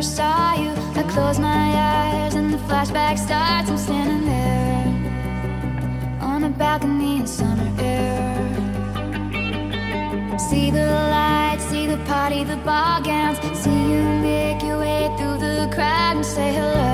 first saw you. I close my eyes and the flashback starts. I'm standing there on a balcony in summer air. See the lights, see the party, the ball gowns. See you make your way through the crowd and say hello.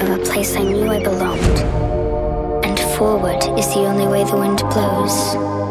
Of a place I knew I belonged. And forward is the only way the wind blows.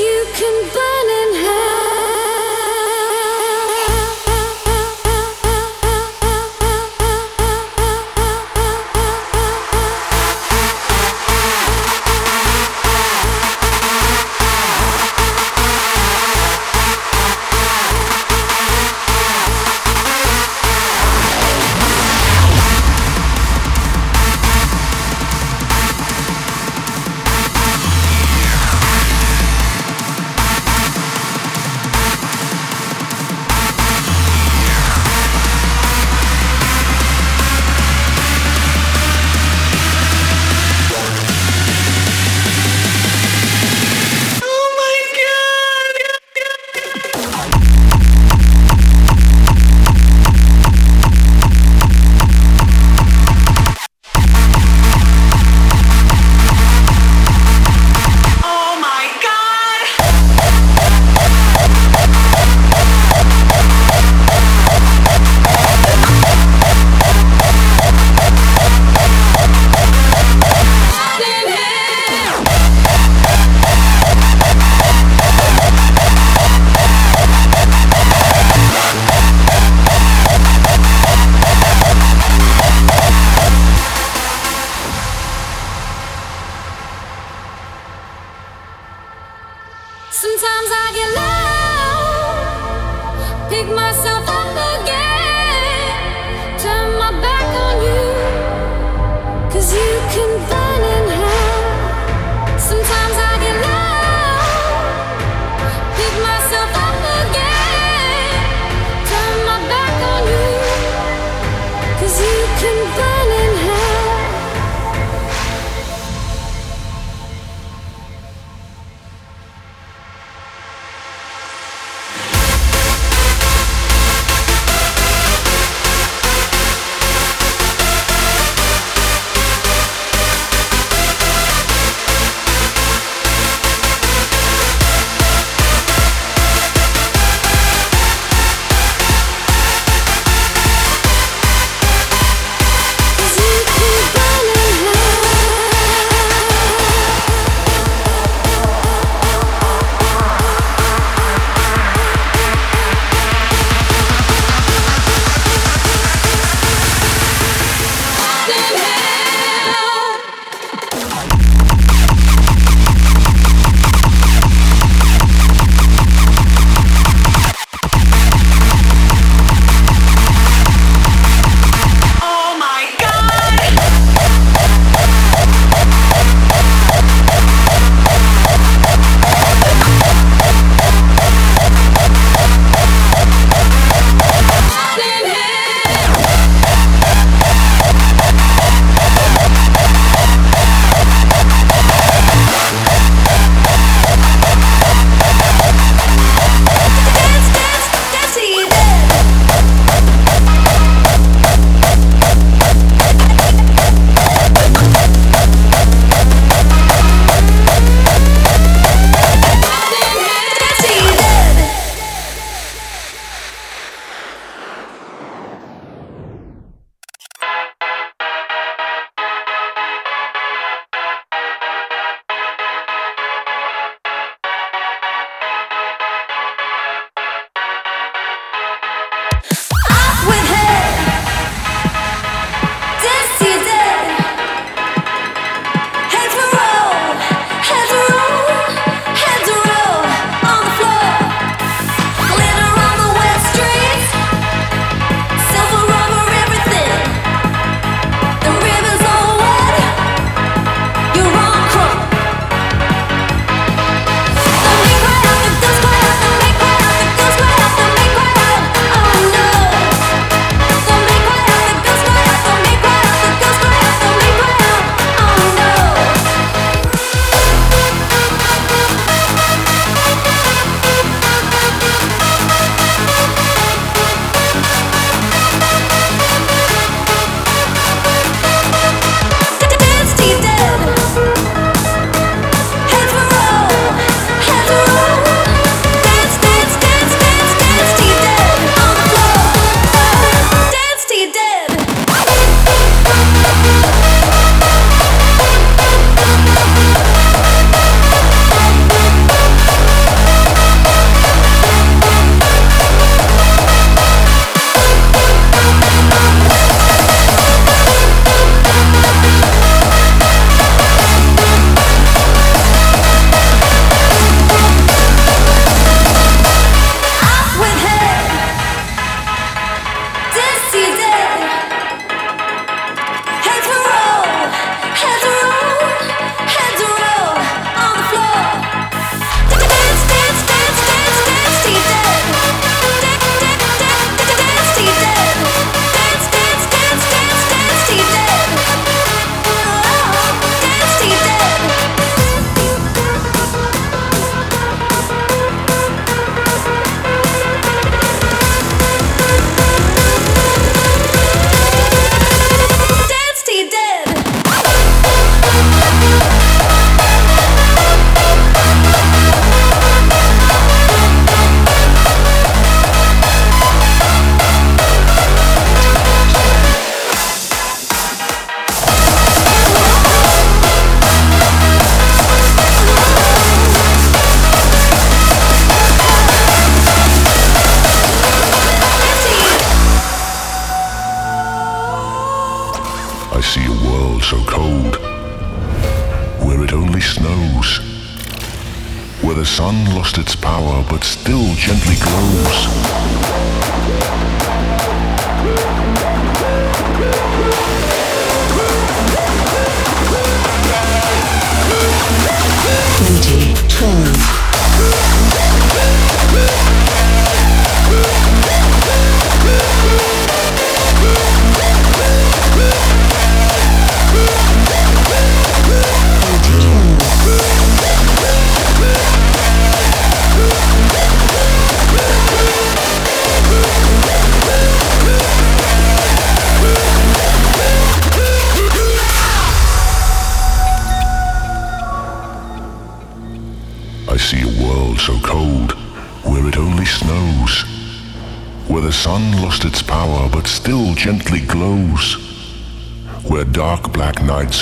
You, can burn in hell.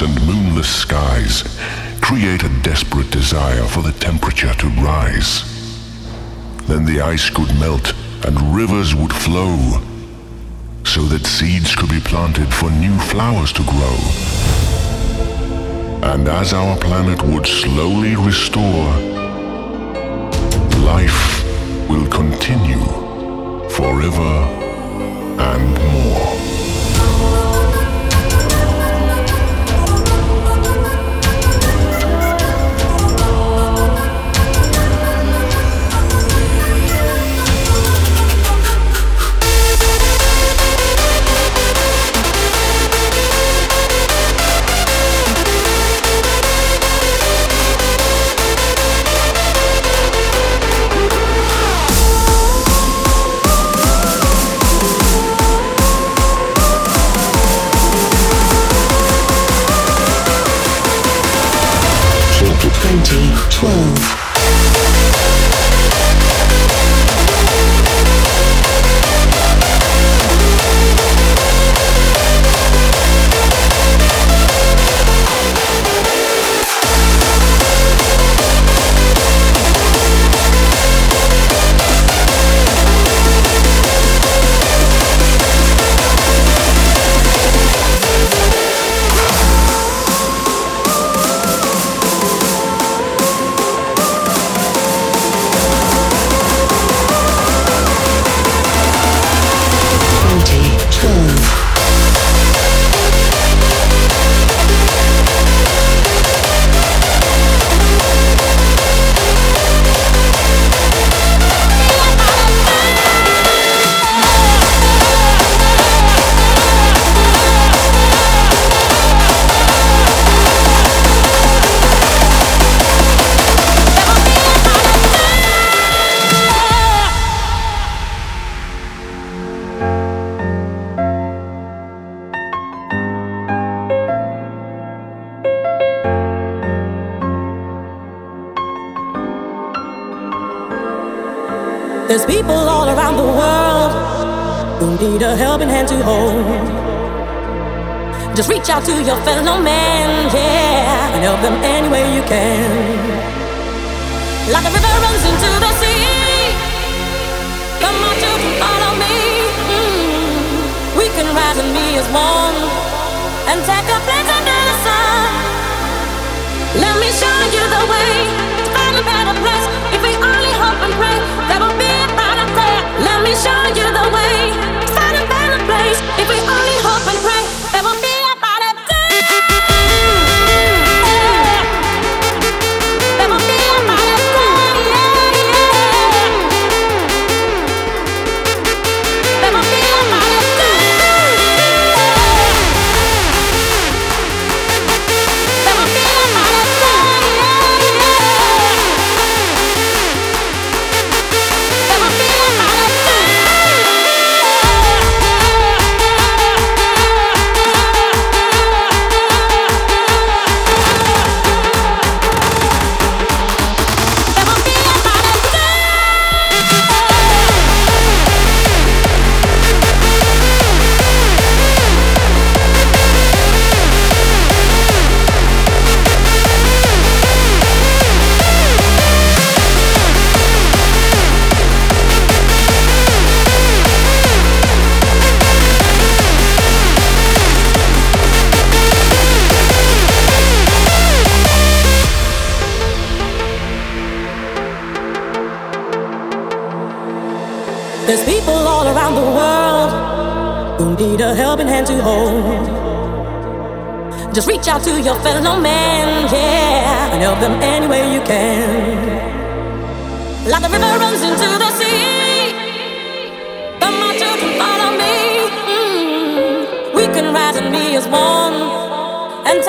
And moonless skies create a desperate desire for the temperature to rise. Then the ice could melt and rivers would flow, so that seeds could be planted for new flowers to grow. And as our planet would slowly restore, life will continue forever and more. Just reach out to your fellow man, yeah, and help them any way you can. Like a river runs into the sea. Come on, children, follow me. Mm. We can rise and be as one and take a place under the sun. Let me show you the way to find a better place. If we only hope and pray, me show you the way find a better place. If we There's people all around the world who need a helping hand to hold. Just reach out to your fellow man, yeah, and help them any way you can. Like the river runs into the sea, come on, children, follow me. Mm-hmm. We can rise and be as one and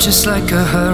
just like a hurricane.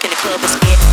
in the club, let's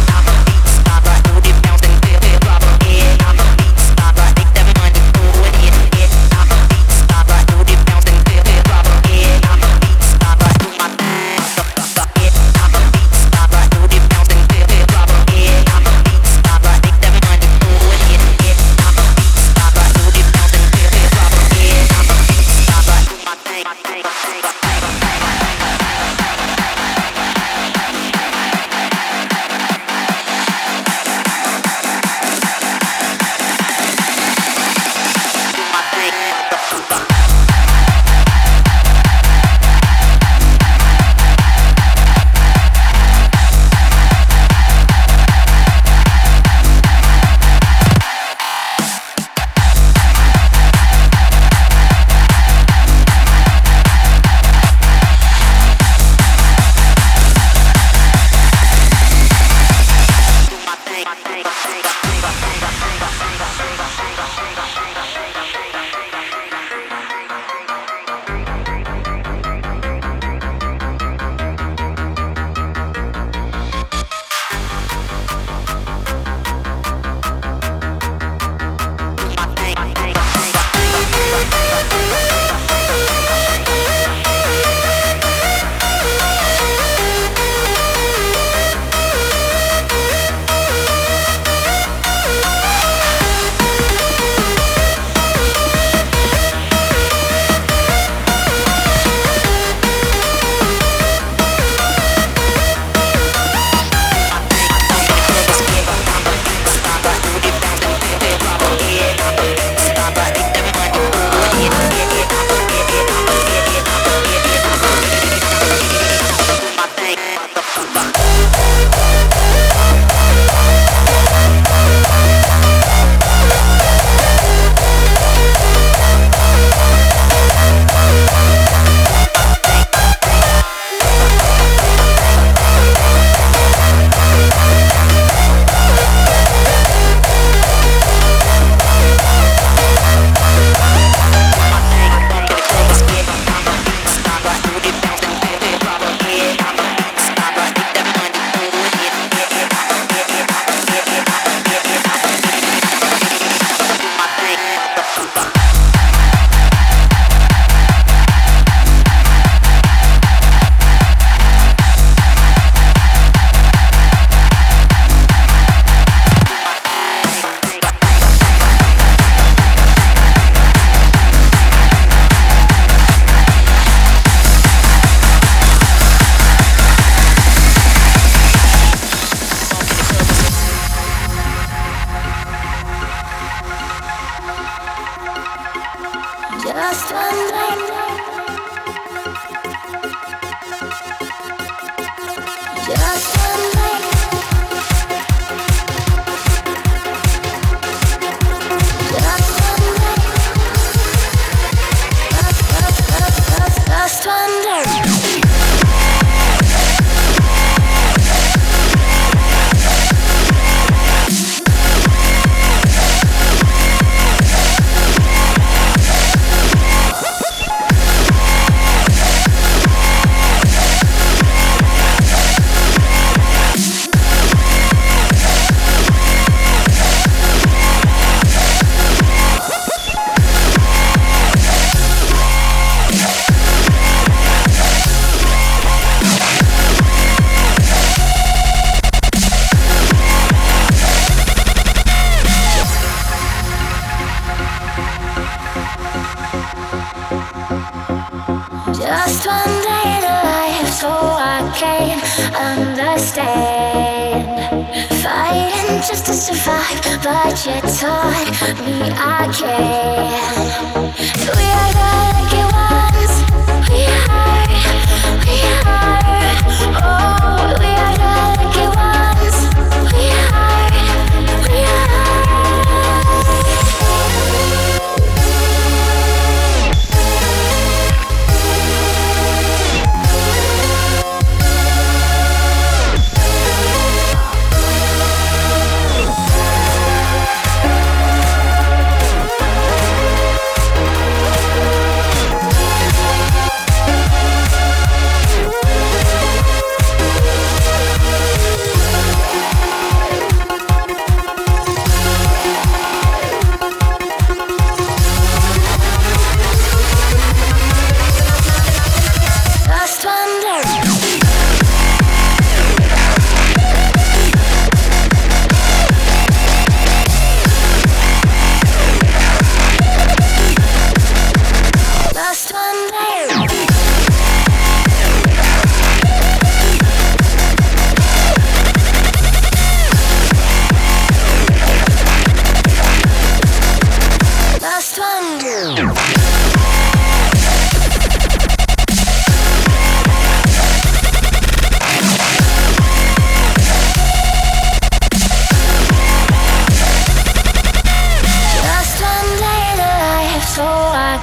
but you taught me I can.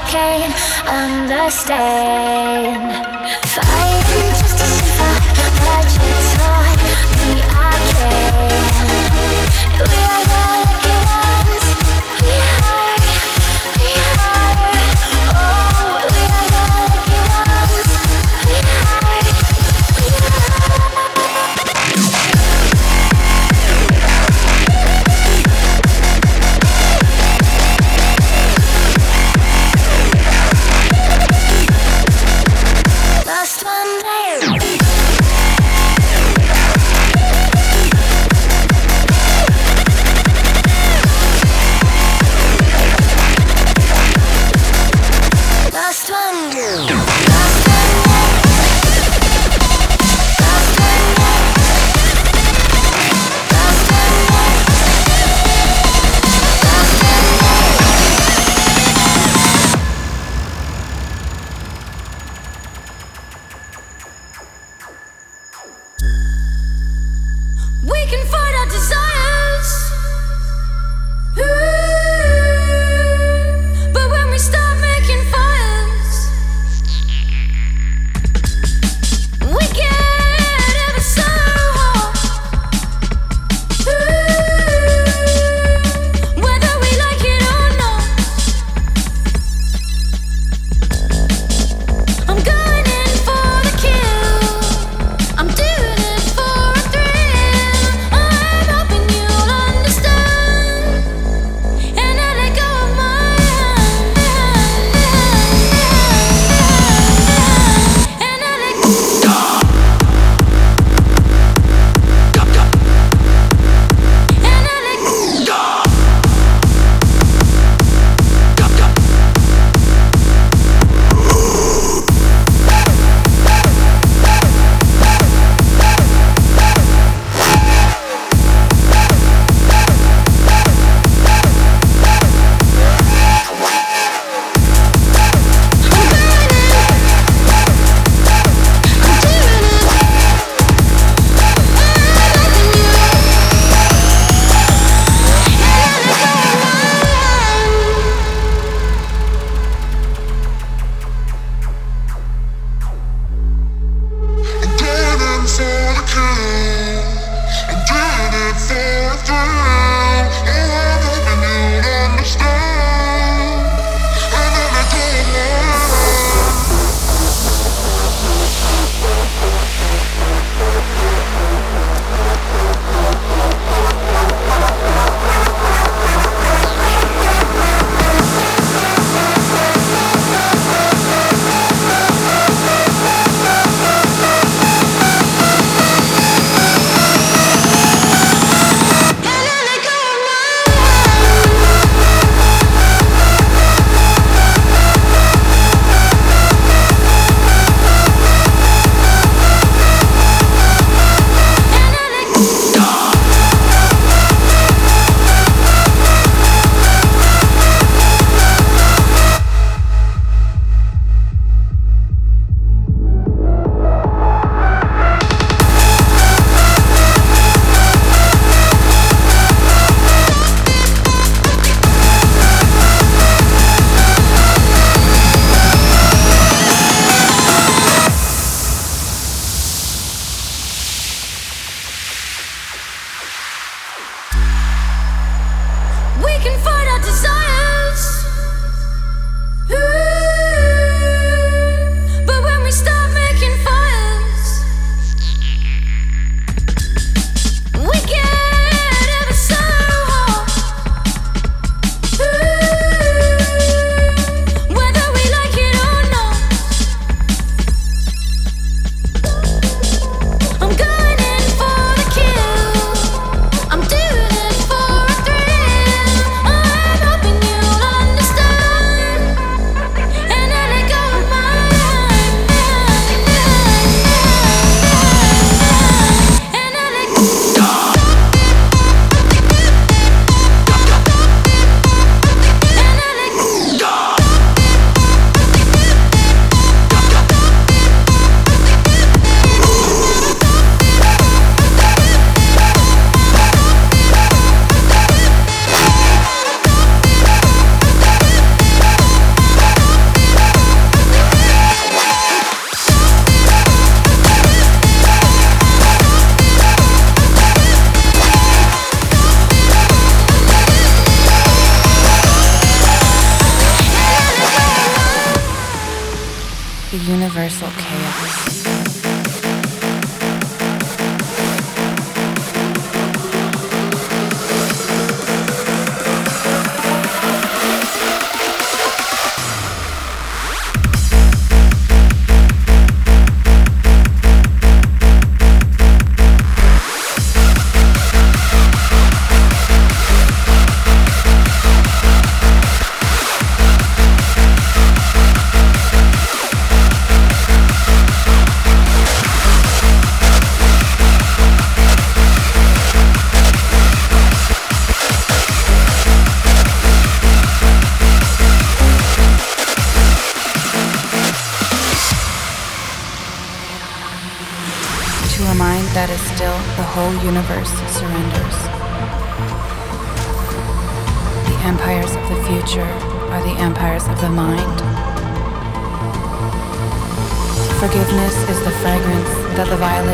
Can't understand. Fighting just to survive, but you taught me I can. We are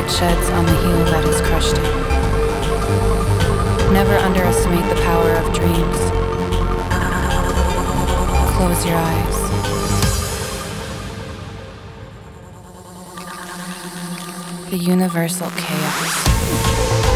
violet sheds on the heel that has crushed it. Never underestimate the power of dreams. Close your eyes. The universal chaos.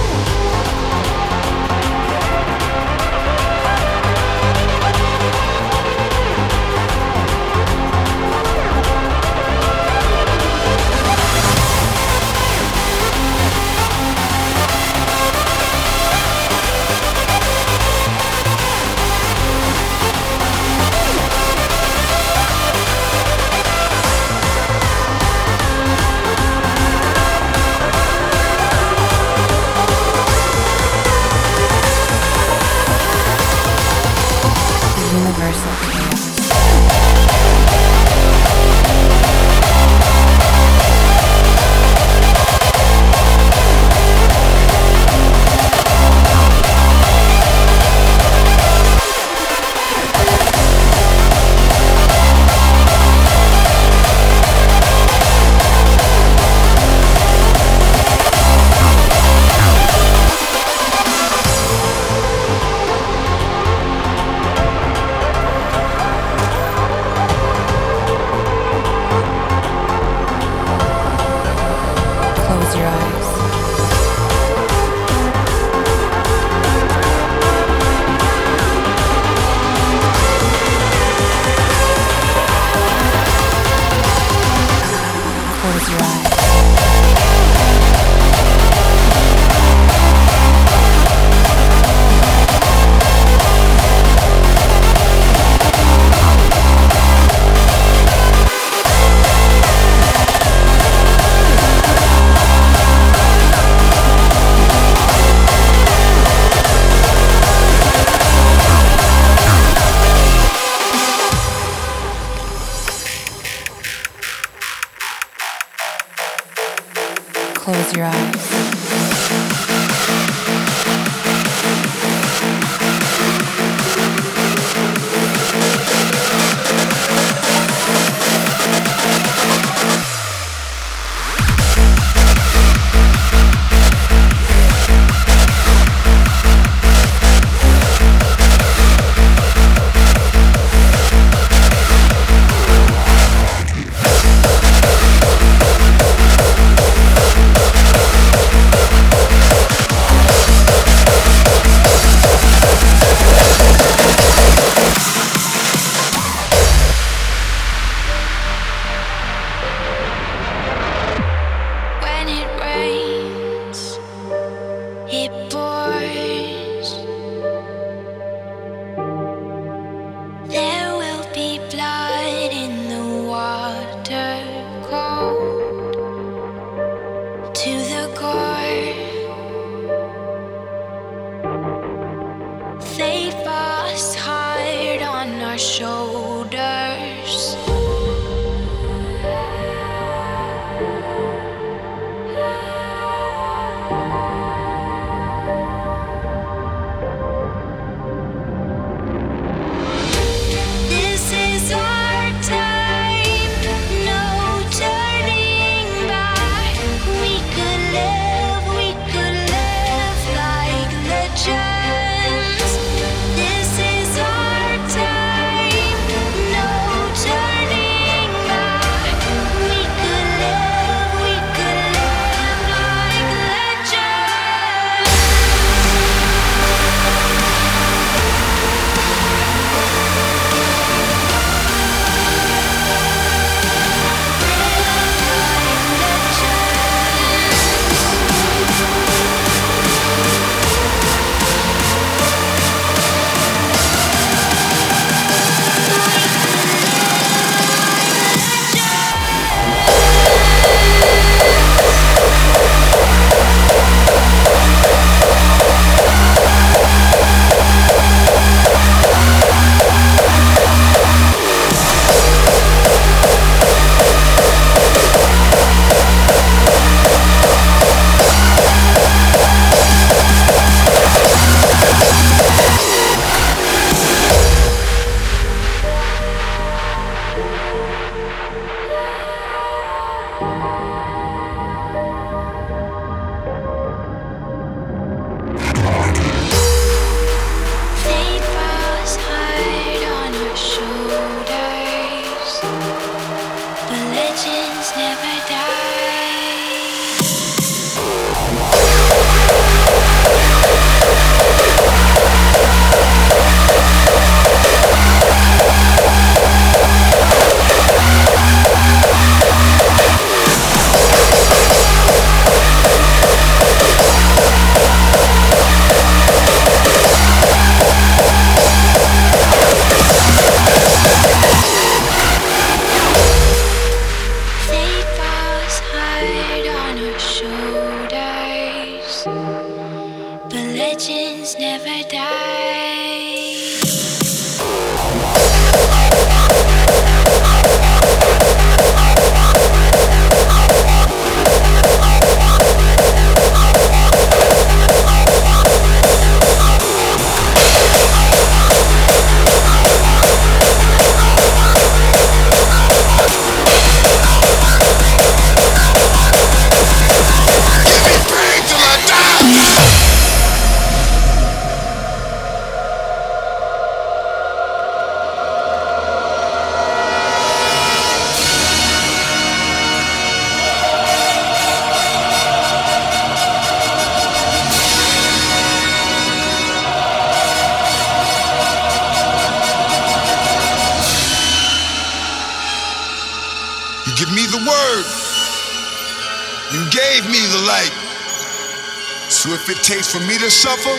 Takes for me to suffer,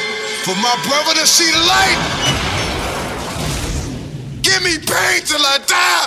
for my brother to see the light. Give me pain till I die.